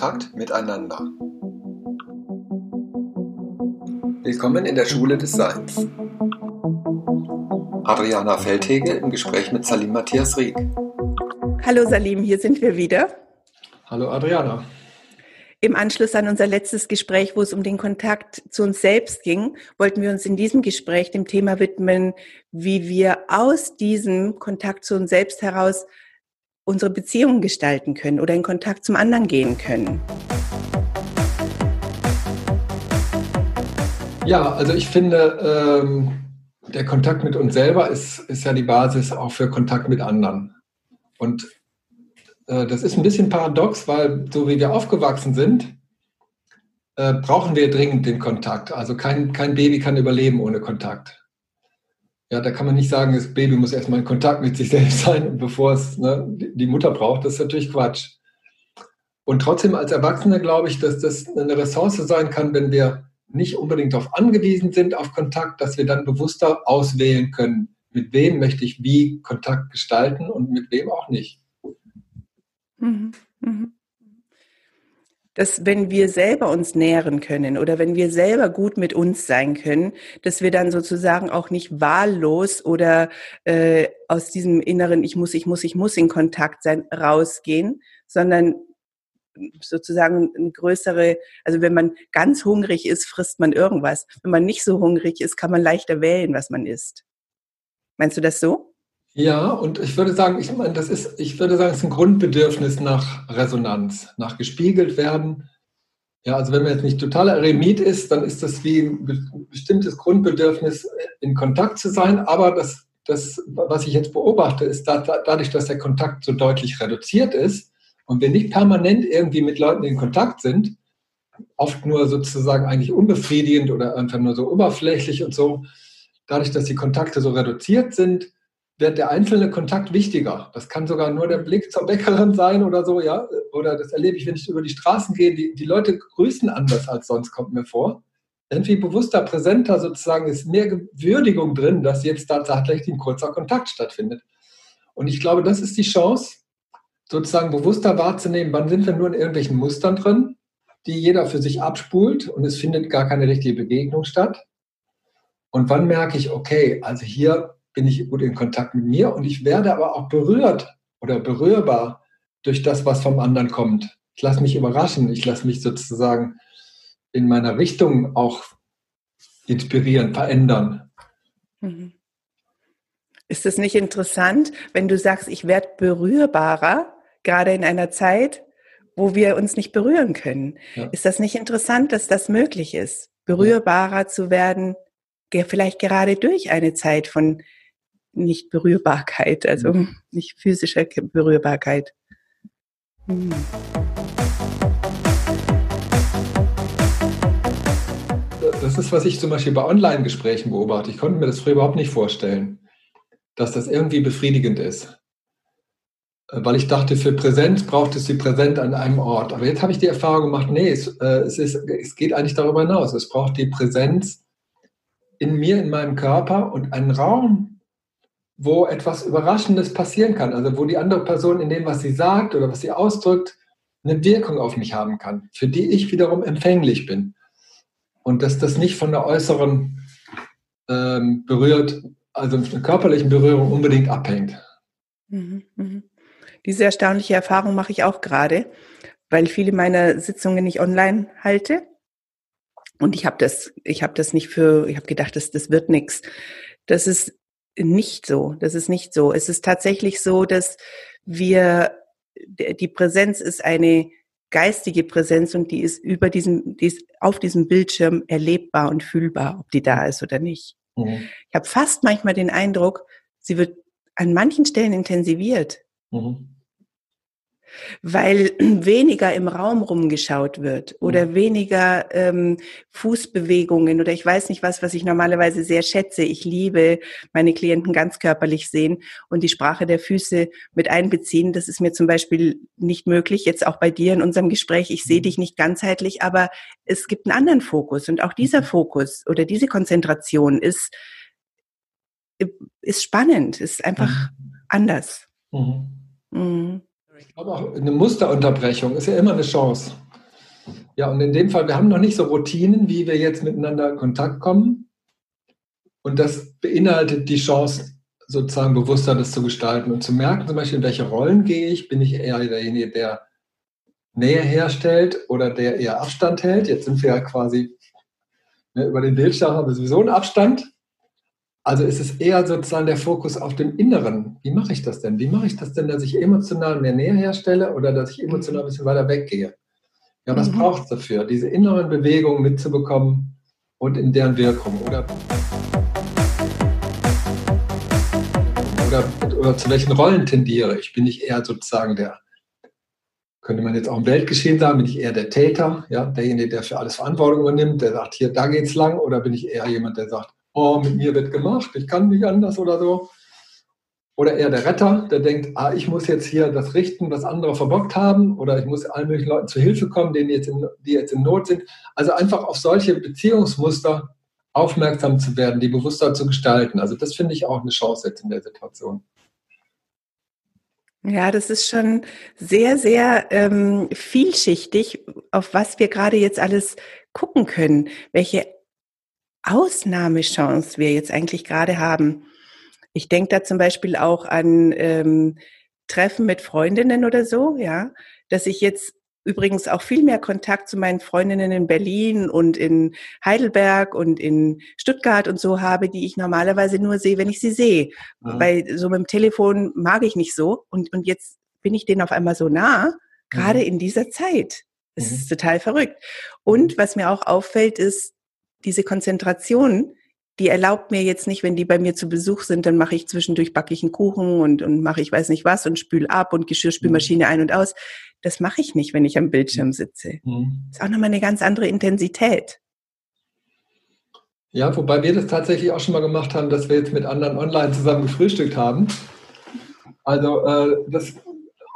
Kontakt miteinander. Willkommen in der Schule des Seins. Adriana Feldhege im Gespräch mit Salim Matthias Rieck. Hallo Salim, hier sind wir wieder. Hallo Adriana. Im Anschluss an unser letztes Gespräch, wo es um den Kontakt zu uns selbst ging, wollten wir uns in diesem Gespräch dem Thema widmen, wie wir aus diesem Kontakt zu uns selbst heraus unsere Beziehungen gestalten können oder in Kontakt zum anderen gehen können. Ja, also ich finde, ähm, der Kontakt mit uns selber ist, ist ja die Basis auch für Kontakt mit anderen. Und äh, das ist ein bisschen paradox, weil so wie wir aufgewachsen sind, äh, brauchen wir dringend den Kontakt. Also kein, kein Baby kann überleben ohne Kontakt. Ja, da kann man nicht sagen, das Baby muss erstmal in Kontakt mit sich selbst sein, bevor es ne, die Mutter braucht. Das ist natürlich Quatsch. Und trotzdem als Erwachsene glaube ich, dass das eine Ressource sein kann, wenn wir nicht unbedingt darauf angewiesen sind, auf Kontakt, dass wir dann bewusster auswählen können, mit wem möchte ich wie Kontakt gestalten und mit wem auch nicht. Mhm. Mhm dass wenn wir selber uns nähren können oder wenn wir selber gut mit uns sein können, dass wir dann sozusagen auch nicht wahllos oder äh, aus diesem inneren Ich muss, ich muss, ich muss in Kontakt sein rausgehen, sondern sozusagen eine größere, also wenn man ganz hungrig ist, frisst man irgendwas. Wenn man nicht so hungrig ist, kann man leichter wählen, was man isst. Meinst du das so? Ja, und ich würde sagen, ich meine, das ist, ich würde sagen, es ist ein Grundbedürfnis nach Resonanz, nach gespiegelt werden. Ja, also wenn man jetzt nicht totaler Eremit ist, dann ist das wie ein bestimmtes Grundbedürfnis, in Kontakt zu sein. Aber das, das was ich jetzt beobachte, ist da, dadurch, dass der Kontakt so deutlich reduziert ist und wir nicht permanent irgendwie mit Leuten in Kontakt sind, oft nur sozusagen eigentlich unbefriedigend oder einfach nur so oberflächlich und so, dadurch, dass die Kontakte so reduziert sind, wird der einzelne Kontakt wichtiger. Das kann sogar nur der Blick zur Bäckerin sein oder so, ja. Oder das erlebe ich, wenn ich über die Straßen gehe. Die, die Leute grüßen anders als sonst, kommt mir vor. Irgendwie bewusster, präsenter sozusagen ist mehr Würdigung drin, dass jetzt tatsächlich ein kurzer Kontakt stattfindet. Und ich glaube, das ist die Chance, sozusagen bewusster wahrzunehmen, wann sind wir nur in irgendwelchen Mustern drin, die jeder für sich abspult und es findet gar keine richtige Begegnung statt. Und wann merke ich, okay, also hier bin ich gut in Kontakt mit mir und ich werde aber auch berührt oder berührbar durch das, was vom anderen kommt. Ich lasse mich überraschen, ich lasse mich sozusagen in meiner Richtung auch inspirieren, verändern. Mhm. Ist es nicht interessant, wenn du sagst, ich werde berührbarer, gerade in einer Zeit, wo wir uns nicht berühren können? Ja. Ist das nicht interessant, dass das möglich ist, berührbarer ja. zu werden, vielleicht gerade durch eine Zeit von nicht Berührbarkeit, also mhm. nicht physische Berührbarkeit. Hm. Das ist, was ich zum Beispiel bei Online-Gesprächen beobachte. Ich konnte mir das früher überhaupt nicht vorstellen, dass das irgendwie befriedigend ist. Weil ich dachte, für Präsenz braucht es die Präsenz an einem Ort. Aber jetzt habe ich die Erfahrung gemacht, nee, es, äh, es, ist, es geht eigentlich darüber hinaus. Es braucht die Präsenz in mir, in meinem Körper und einen Raum, wo etwas Überraschendes passieren kann, also wo die andere Person in dem, was sie sagt oder was sie ausdrückt, eine Wirkung auf mich haben kann, für die ich wiederum empfänglich bin. Und dass das nicht von der äußeren ähm, berührt, also einer körperlichen Berührung unbedingt abhängt. Mhm, mhm. Diese erstaunliche Erfahrung mache ich auch gerade, weil viele meiner Sitzungen nicht online halte. Und ich habe das, ich habe das nicht für, ich habe gedacht, das, das wird nichts. Das ist nicht so. Das ist nicht so. Es ist tatsächlich so, dass wir, die Präsenz ist eine geistige Präsenz und die ist über diesem, die ist auf diesem Bildschirm erlebbar und fühlbar, ob die da ist oder nicht. Mhm. Ich habe fast manchmal den Eindruck, sie wird an manchen Stellen intensiviert. Mhm weil weniger im Raum rumgeschaut wird oder weniger ähm, Fußbewegungen oder ich weiß nicht was, was ich normalerweise sehr schätze. Ich liebe meine Klienten ganz körperlich sehen und die Sprache der Füße mit einbeziehen. Das ist mir zum Beispiel nicht möglich, jetzt auch bei dir in unserem Gespräch. Ich sehe mhm. dich nicht ganzheitlich, aber es gibt einen anderen Fokus und auch dieser mhm. Fokus oder diese Konzentration ist, ist spannend, ist einfach mhm. anders. Mhm. Mhm. Ich glaube auch, eine Musterunterbrechung ist ja immer eine Chance. Ja, und in dem Fall, wir haben noch nicht so Routinen, wie wir jetzt miteinander in Kontakt kommen. Und das beinhaltet die Chance, sozusagen bewusster das zu gestalten und zu merken, zum Beispiel, in welche Rollen gehe ich. Bin ich eher derjenige, der Nähe herstellt oder der eher Abstand hält? Jetzt sind wir ja quasi ne, über den Bildschirm haben wir sowieso einen Abstand. Also ist es eher sozusagen der Fokus auf dem Inneren. Wie mache ich das denn? Wie mache ich das denn, dass ich emotional mehr Nähe herstelle oder dass ich emotional ein bisschen weiter weggehe? Ja, was mhm. braucht es dafür? Diese inneren Bewegungen mitzubekommen und in deren Wirkung. Oder, oder, oder zu welchen Rollen tendiere ich? Bin ich eher sozusagen der, könnte man jetzt auch im Weltgeschehen sagen, bin ich eher der Täter, ja, derjenige, der für alles Verantwortung übernimmt, der sagt, hier, da geht's lang, oder bin ich eher jemand, der sagt, oh, mit mir wird gemacht, ich kann nicht anders oder so. Oder eher der Retter, der denkt, ah, ich muss jetzt hier das richten, was andere verbockt haben, oder ich muss allen möglichen Leuten zu Hilfe kommen, denen jetzt in, die jetzt in Not sind. Also einfach auf solche Beziehungsmuster aufmerksam zu werden, die bewusster zu gestalten. Also das finde ich auch eine Chance jetzt in der Situation. Ja, das ist schon sehr, sehr ähm, vielschichtig, auf was wir gerade jetzt alles gucken können, welche Ausnahmechance wir jetzt eigentlich gerade haben. Ich denke da zum Beispiel auch an ähm, Treffen mit Freundinnen oder so, ja, dass ich jetzt übrigens auch viel mehr Kontakt zu meinen Freundinnen in Berlin und in Heidelberg und in Stuttgart und so habe, die ich normalerweise nur sehe, wenn ich sie sehe. Mhm. Weil so mit dem Telefon mag ich nicht so. Und, und jetzt bin ich denen auf einmal so nah, gerade mhm. in dieser Zeit. Es mhm. ist total verrückt. Und was mir auch auffällt, ist, diese Konzentration, die erlaubt mir jetzt nicht, wenn die bei mir zu Besuch sind, dann mache ich zwischendurch backe ich einen Kuchen und, und mache ich weiß nicht was und spül ab und Geschirrspülmaschine mhm. ein und aus. Das mache ich nicht, wenn ich am Bildschirm sitze. Mhm. Das ist auch nochmal eine ganz andere Intensität. Ja, wobei wir das tatsächlich auch schon mal gemacht haben, dass wir jetzt mit anderen online zusammen gefrühstückt haben. Also äh, das,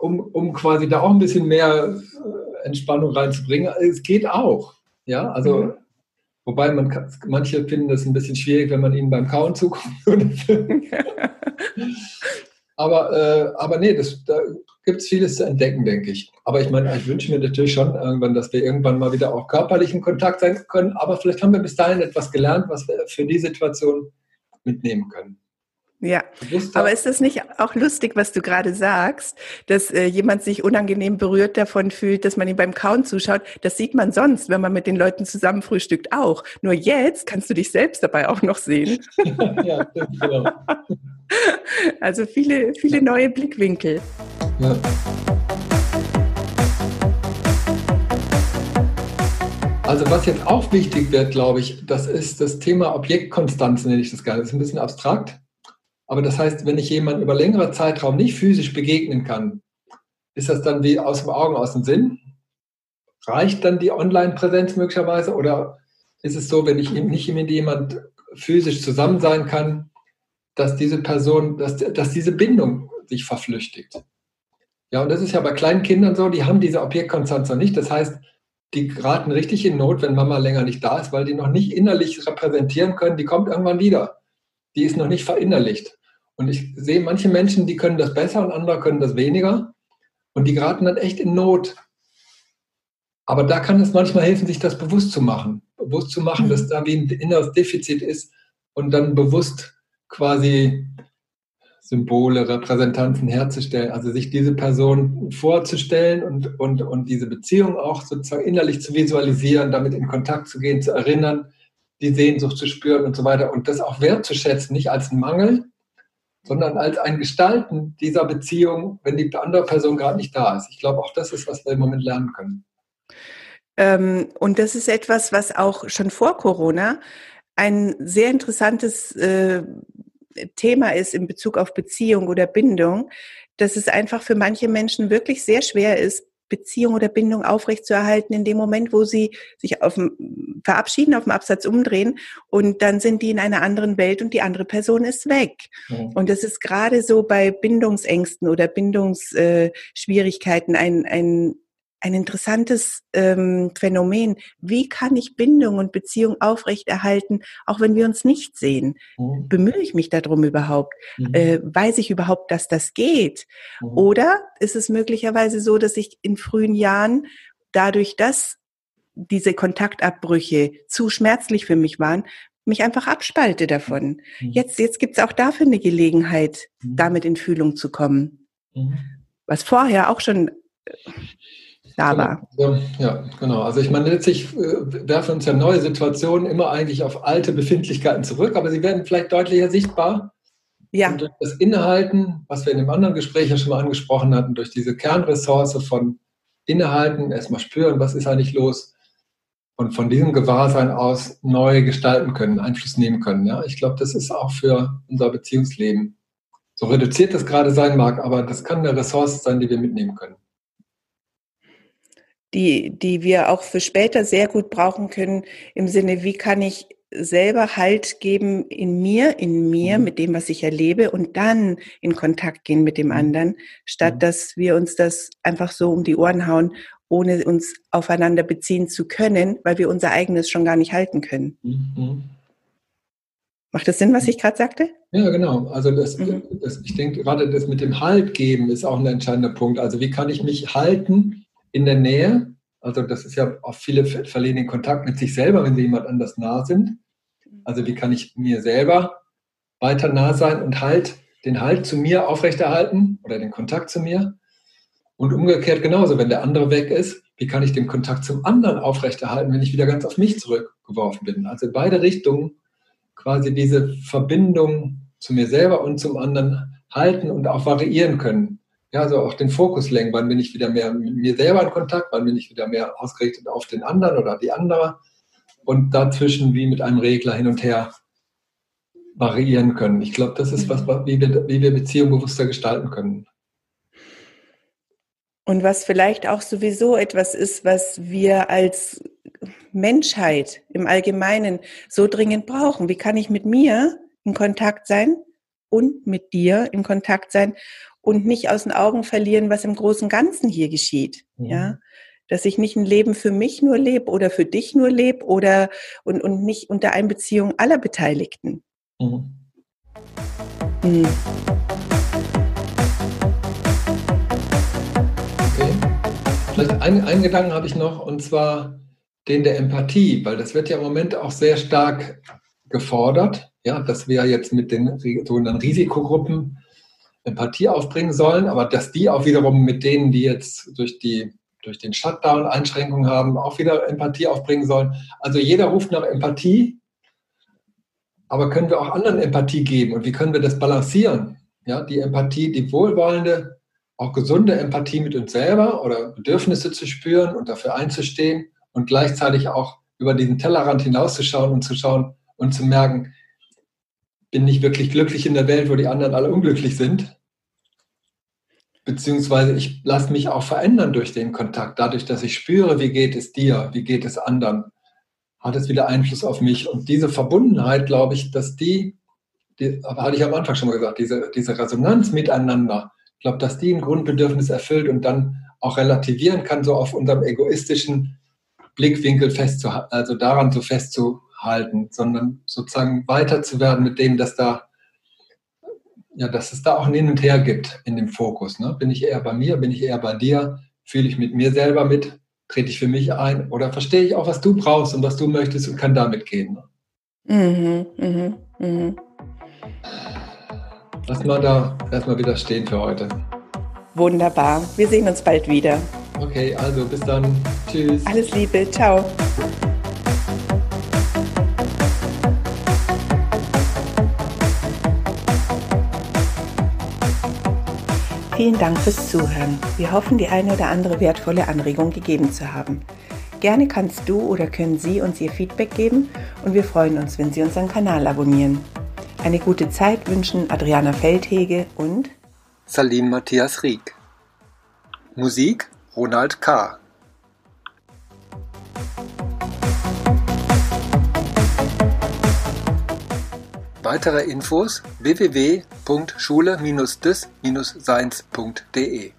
um, um quasi da auch ein bisschen mehr äh, Entspannung reinzubringen. Es geht auch. Ja, also mhm. Wobei man kann, manche finden das ein bisschen schwierig, wenn man ihnen beim Kauen zuguckt. aber, äh, aber nee, das, da gibt es vieles zu entdecken, denke ich. Aber ich meine, ich wünsche mir natürlich schon irgendwann, dass wir irgendwann mal wieder auch körperlich in Kontakt sein können. Aber vielleicht haben wir bis dahin etwas gelernt, was wir für die Situation mitnehmen können. Ja, aber ist das nicht auch lustig, was du gerade sagst, dass äh, jemand sich unangenehm berührt davon fühlt, dass man ihm beim Kauen zuschaut? Das sieht man sonst, wenn man mit den Leuten zusammen frühstückt auch. Nur jetzt kannst du dich selbst dabei auch noch sehen. ja, genau. Also viele, viele neue Blickwinkel. Ja. Also was jetzt auch wichtig wird, glaube ich, das ist das Thema Objektkonstanz, nenne ich das gerne. Das ist ein bisschen abstrakt. Aber das heißt, wenn ich jemandem über längere Zeitraum nicht physisch begegnen kann, ist das dann wie aus dem Augen, aus dem Sinn? Reicht dann die Online-Präsenz möglicherweise? Oder ist es so, wenn ich nicht mit jemand physisch zusammen sein kann, dass diese Person, dass, dass diese Bindung sich verflüchtigt? Ja, und das ist ja bei kleinen Kindern so, die haben diese Objektkonstanz noch nicht. Das heißt, die geraten richtig in Not, wenn Mama länger nicht da ist, weil die noch nicht innerlich repräsentieren können, die kommt irgendwann wieder. Die ist noch nicht verinnerlicht. Und ich sehe manche Menschen, die können das besser und andere können das weniger. Und die geraten dann echt in Not. Aber da kann es manchmal helfen, sich das bewusst zu machen. Bewusst zu machen, dass da wie ein inneres Defizit ist und dann bewusst quasi Symbole, Repräsentanzen herzustellen, also sich diese Person vorzustellen und, und, und diese Beziehung auch sozusagen innerlich zu visualisieren, damit in Kontakt zu gehen, zu erinnern, die Sehnsucht zu spüren und so weiter und das auch wertzuschätzen, nicht als Mangel, sondern als ein Gestalten dieser Beziehung, wenn die andere Person gerade nicht da ist. Ich glaube, auch das ist, was wir im Moment lernen können. Ähm, und das ist etwas, was auch schon vor Corona ein sehr interessantes äh, Thema ist in Bezug auf Beziehung oder Bindung, dass es einfach für manche Menschen wirklich sehr schwer ist, Beziehung oder Bindung aufrechtzuerhalten in dem Moment, wo sie sich auf dem, verabschieden, auf dem Absatz umdrehen und dann sind die in einer anderen Welt und die andere Person ist weg. Mhm. Und das ist gerade so bei Bindungsängsten oder Bindungsschwierigkeiten ein, ein ein interessantes ähm, Phänomen. Wie kann ich Bindung und Beziehung aufrechterhalten, auch wenn wir uns nicht sehen? Mhm. Bemühe ich mich darum überhaupt? Mhm. Äh, weiß ich überhaupt, dass das geht? Mhm. Oder ist es möglicherweise so, dass ich in frühen Jahren dadurch, dass diese Kontaktabbrüche zu schmerzlich für mich waren, mich einfach abspalte davon. Mhm. Jetzt, jetzt gibt es auch dafür eine Gelegenheit, mhm. damit in Fühlung zu kommen. Mhm. Was vorher auch schon äh, da war. Ja, genau. Also ich meine, letztlich äh, werfen uns ja neue Situationen immer eigentlich auf alte Befindlichkeiten zurück, aber sie werden vielleicht deutlicher sichtbar. Ja. Und durch das Innehalten, was wir in dem anderen Gespräch ja schon mal angesprochen hatten, durch diese Kernressource von Innehalten, erstmal spüren, was ist eigentlich los und von diesem Gewahrsein aus neu gestalten können, Einfluss nehmen können. Ja, ich glaube, das ist auch für unser Beziehungsleben so reduziert das gerade sein mag, aber das kann eine Ressource sein, die wir mitnehmen können die, die wir auch für später sehr gut brauchen können, im Sinne, wie kann ich selber Halt geben in mir, in mir, mhm. mit dem, was ich erlebe und dann in Kontakt gehen mit dem mhm. anderen, statt mhm. dass wir uns das einfach so um die Ohren hauen, ohne uns aufeinander beziehen zu können, weil wir unser eigenes schon gar nicht halten können. Mhm. Macht das Sinn, was ich gerade sagte? Ja, genau. Also das, mhm. das, ich denke, gerade das mit dem Halt geben ist auch ein entscheidender Punkt. Also wie kann ich mich halten in der Nähe. Also das ist ja auch viele verlieren den Kontakt mit sich selber, wenn sie jemand anders nah sind. Also wie kann ich mir selber weiter nah sein und halt den Halt zu mir aufrechterhalten oder den Kontakt zu mir. Und umgekehrt genauso, wenn der andere weg ist, wie kann ich den Kontakt zum anderen aufrechterhalten, wenn ich wieder ganz auf mich zurückgeworfen bin. Also in beide Richtungen quasi diese Verbindung zu mir selber und zum anderen halten und auch variieren können ja, also auch den Fokus lenken, wann bin ich wieder mehr mit mir selber in Kontakt, wann bin ich wieder mehr ausgerichtet auf den anderen oder die andere und dazwischen wie mit einem Regler hin und her variieren können. Ich glaube, das ist was, wie wir, wie wir Beziehungen bewusster gestalten können. Und was vielleicht auch sowieso etwas ist, was wir als Menschheit im Allgemeinen so dringend brauchen. Wie kann ich mit mir in Kontakt sein und mit dir in Kontakt sein und nicht aus den Augen verlieren, was im großen Ganzen hier geschieht. Mhm. Ja, dass ich nicht ein Leben für mich nur lebe oder für dich nur lebe oder und, und nicht unter Einbeziehung aller Beteiligten. Mhm. Mhm. Okay. Vielleicht einen, einen Gedanken habe ich noch und zwar den der Empathie, weil das wird ja im Moment auch sehr stark gefordert, ja, dass wir jetzt mit den sogenannten Risikogruppen Empathie aufbringen sollen, aber dass die auch wiederum mit denen, die jetzt durch, die, durch den Shutdown Einschränkungen haben, auch wieder Empathie aufbringen sollen. Also jeder ruft nach Empathie, aber können wir auch anderen Empathie geben und wie können wir das balancieren? Ja, die Empathie, die wohlwollende, auch gesunde Empathie mit uns selber oder Bedürfnisse zu spüren und dafür einzustehen und gleichzeitig auch über diesen Tellerrand hinauszuschauen und zu schauen und zu merken, bin nicht wirklich glücklich in der Welt, wo die anderen alle unglücklich sind. Beziehungsweise ich lasse mich auch verändern durch den Kontakt. Dadurch, dass ich spüre, wie geht es dir, wie geht es anderen, hat es wieder Einfluss auf mich. Und diese Verbundenheit, glaube ich, dass die, die hatte ich am Anfang schon mal gesagt, diese, diese Resonanz miteinander, ich glaube, dass die ein Grundbedürfnis erfüllt und dann auch relativieren kann, so auf unserem egoistischen Blickwinkel festzuhalten, also daran so festzuhalten halten, sondern sozusagen weiter zu werden mit dem, dass da ja, dass es da auch ein Hin und Her gibt in dem Fokus. Ne? Bin ich eher bei mir, bin ich eher bei dir, fühle ich mit mir selber mit, trete ich für mich ein oder verstehe ich auch, was du brauchst und was du möchtest und kann damit gehen. Ne? Mhm, mhm, mhm. Lass mal da erstmal wieder stehen für heute. Wunderbar. Wir sehen uns bald wieder. Okay, also bis dann. Tschüss. Alles Liebe. Ciao. Vielen Dank fürs Zuhören. Wir hoffen, die eine oder andere wertvolle Anregung gegeben zu haben. Gerne kannst du oder können Sie uns Ihr Feedback geben und wir freuen uns, wenn Sie unseren Kanal abonnieren. Eine gute Zeit wünschen Adriana Feldhege und Salim Matthias Rieck. Musik Ronald K. Weitere Infos www.schule-des-seins.de